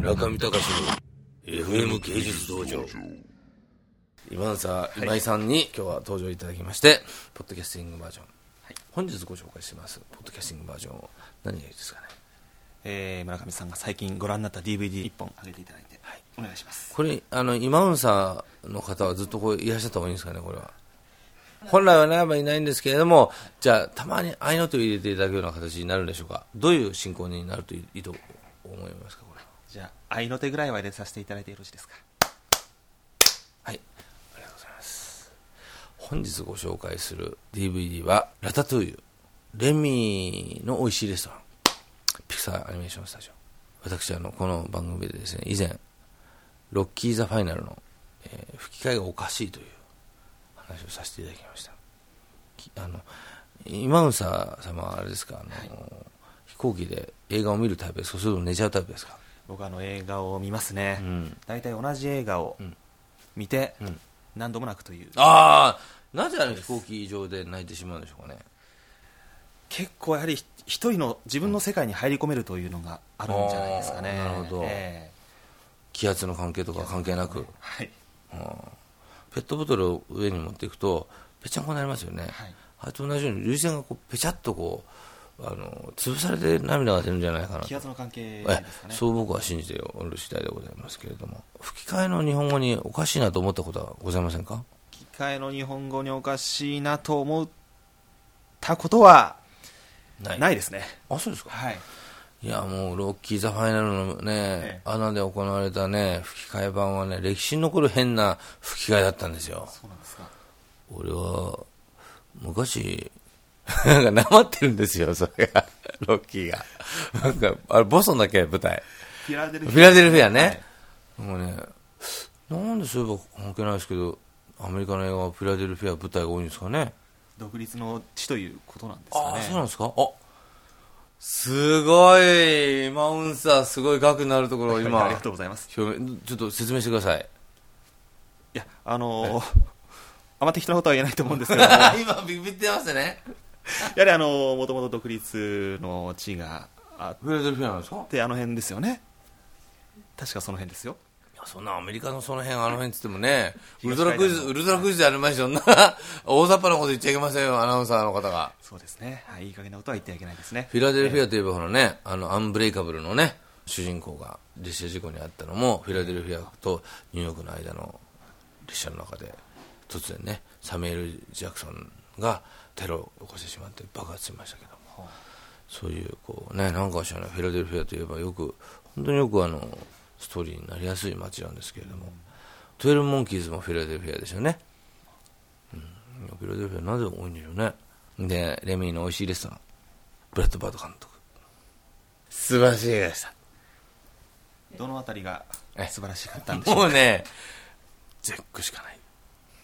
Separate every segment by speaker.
Speaker 1: 村上隆の FM 芸術道場。今さ今井さんに今日は登場いただきまして、ポッドキャスティングバージョン、本日ご紹介しますポッドキャスティングバージョンを。何がいいですかね？
Speaker 2: えー村上さんが最近ご覧になった DVD1 本あげていただいて、
Speaker 1: はい。
Speaker 2: お願いします。
Speaker 1: これあの今運さの方はずっとこういらっしゃった方がいいんですかねこれは。本来はならばいないんですけれどもじゃあたまに合いの手を入れていただくような形になるんでしょうか？どういう進行になるといいと思いますかこれ？
Speaker 2: じゃあ愛の手ぐらいは入れさせていただいてよろしいですか？
Speaker 1: はい、ありがとうございます。本日ご紹介する DVD は、ラタトゥーユ、レミの美味しいレストラン、ピクサーアニメーションスタジオ。私、あの、この番組でですね、以前、ロッキー・ザ・ファイナルの、えー吹き替えがおかしいという話をさせていただきました。きあの、今運さ様はあれですか、あの、飛行機で映画を見るタイプですか、それとも寝ちゃうタイプですか？
Speaker 2: 僕はあの映画を見ますね、
Speaker 1: うん。
Speaker 2: 大体同じ映画を
Speaker 1: うん。
Speaker 2: 見て、
Speaker 1: うん。
Speaker 2: 何度も泣くという。
Speaker 1: ああ、なぜあの飛行機上で泣いてしまうんでしょうかね。
Speaker 2: 結構やはりひ一人の自分の世界に入り込めるというのがあるんじゃないですかね。
Speaker 1: なるほど。
Speaker 2: え
Speaker 1: 気圧の関係とか関係なく、
Speaker 2: ーはい。
Speaker 1: ペットボトルを上に持っていくとぺちゃんこになりますよね、
Speaker 2: はい。
Speaker 1: あれと同じように涙腺がこうぺちゃっとこうあの潰されて涙が出るんじゃないかなと。
Speaker 2: 気圧の関係ね。
Speaker 1: そう僕は信じておる次第でございますけれども。吹き替えの日本語におかしいなと思ったことはございませんか？
Speaker 2: 機械の日本語におかしいなと思ったことは
Speaker 1: な
Speaker 2: ないですね。
Speaker 1: あそうですか？
Speaker 2: はい。
Speaker 1: いやもうロッキー・ザ・ファイナルのね、
Speaker 2: ええ。
Speaker 1: 穴で行われたね吹き替え版はね歴史に残る変な吹き替えだったんですよ。
Speaker 2: そうなんですか。
Speaker 1: 俺は昔なんかなまってるんですよそれが。ロッキーが。なんかあれボストンだっけ舞台。
Speaker 2: フィラデル
Speaker 1: フィア。ね、
Speaker 2: はい。
Speaker 1: もうねなんでそういえば関係ないですけどアメリカの映画はフィラデルフィア舞台が多いんですかね。
Speaker 2: 独立の地ということなんですかね。
Speaker 1: ああそうなんですか？あすごいマウンサーすごい額になるところを今。
Speaker 2: ありがとうございます。
Speaker 1: ちょっと説明してください。
Speaker 2: いやあのー あんま適当なことは言えないと思うんですけど
Speaker 1: 今ビビってますね
Speaker 2: はりあのーもともと独立の地があっ
Speaker 1: フィラデルフィアなんですか？
Speaker 2: てあの辺ですよね。確かその辺ですよ。
Speaker 1: いやそんなアメリカのその辺、あの辺っつってもね、ウル
Speaker 2: 東
Speaker 1: トラクイズ、ウルトラクイズでありましょ、そんな、大雑把なこと言っちゃいけませんよ、アナウンサーの方が。
Speaker 2: そうですね、はい、いい加減なことは言ってはいけないですね。
Speaker 1: フィラデルフィアといえば、ほらね、あの、アンブレイカブルのね、主人公が列車事故に遭ったのも、フィラデルフィアとニューヨークの間の列車の中で、突然ね、サミュエル・ジャクソンがテロを起こしてしまって爆発しましたけども、そういう、こうね、なんか知らフィラデルフィアといえばよく、本当によくあの、ストーリーになりやすい街なんですけれども、トゥエルモンキーズもフィラデルフィアですよね。うん、フィラデルフィアなぜ多いんでしょうね。で、レミーの美味しいレストラン、ブラッドバード監督。素晴らしい映画でした。
Speaker 2: どのあたりが
Speaker 1: え
Speaker 2: 素晴らしかったんでしょうか？
Speaker 1: もうね、絶句しかない。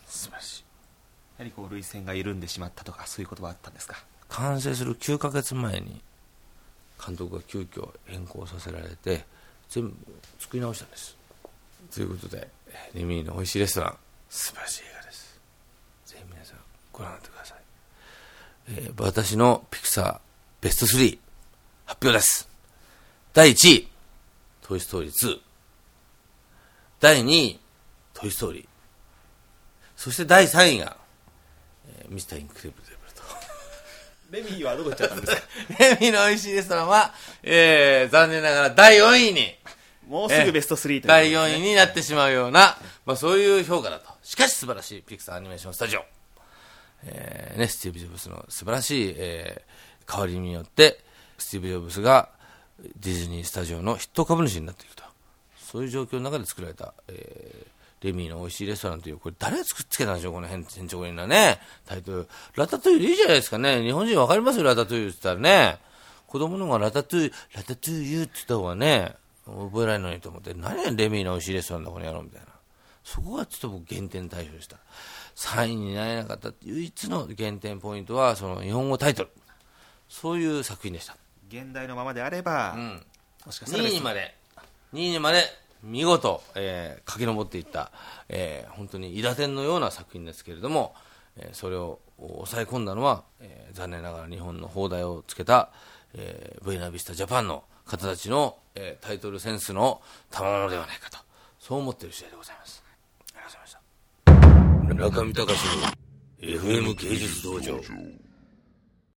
Speaker 1: 素晴らしい。
Speaker 2: やはりこう涙腺が緩んでしまったとかそういうことはあったんですか？
Speaker 1: 完成する9ヶ月前に、監督が急遽変更させられて、全部作り直したんです。ということで、レミーの美味しいレストラン、素晴らしい映画です。ぜひ皆さんご覧になってください。えー私のピクサーベスト3発表です。第1位、トイストーリー2。第2位、トイストーリー。そして第3位が、えーミスターインクレブルデブルと。
Speaker 2: レミーはどこ行っちゃったんですか？
Speaker 1: レミの美味しいレストランは、えー、残念ながら第4位に、
Speaker 2: もうすぐベスト3ということで
Speaker 1: 第4位になってしまうような、まあそういう評価だと。しかし素晴らしいピクサーアニメーションスタジオ。えー、ね、スティーブ・ジョブズの素晴らしい、えー、代わりによって、スティーブ・ジョブズがディズニースタジオの筆頭株主になっていくと。そういう状況の中で作られた、えー、レミーの美味しいレストランという、これ誰が作っつけたんでしょう、この変、変調なね、タイトル。ラタトゥイユでいいじゃないですかね。日本人わかりますよ、ラタトゥイユって言ったらね。子供の方がラタトゥイユ、ラタトゥイユって言った方がね、覚えられないと思って、何やレミーの美味しいレストランだ、この野郎みたいな。そこがちょっと僕減点対象でした。3位になれなかった唯一の減点ポイントは、その日本語タイトル。そういう作品でした。
Speaker 2: 現代のままであれば、
Speaker 1: うん。
Speaker 2: もしかしたら
Speaker 1: 2位にまで、2位にまで見事、えー駆け上っていった、えー本当に伊達天のような作品ですけれども、えーそれを抑え込んだのは、えー残念ながら日本の放題をつけた、えーブエナビスタジャパンの方たちの、えータイトルセンスの賜物ではないかと、そう思っている次第でございます。ありがとうございました。中見隆の FM 芸術道場。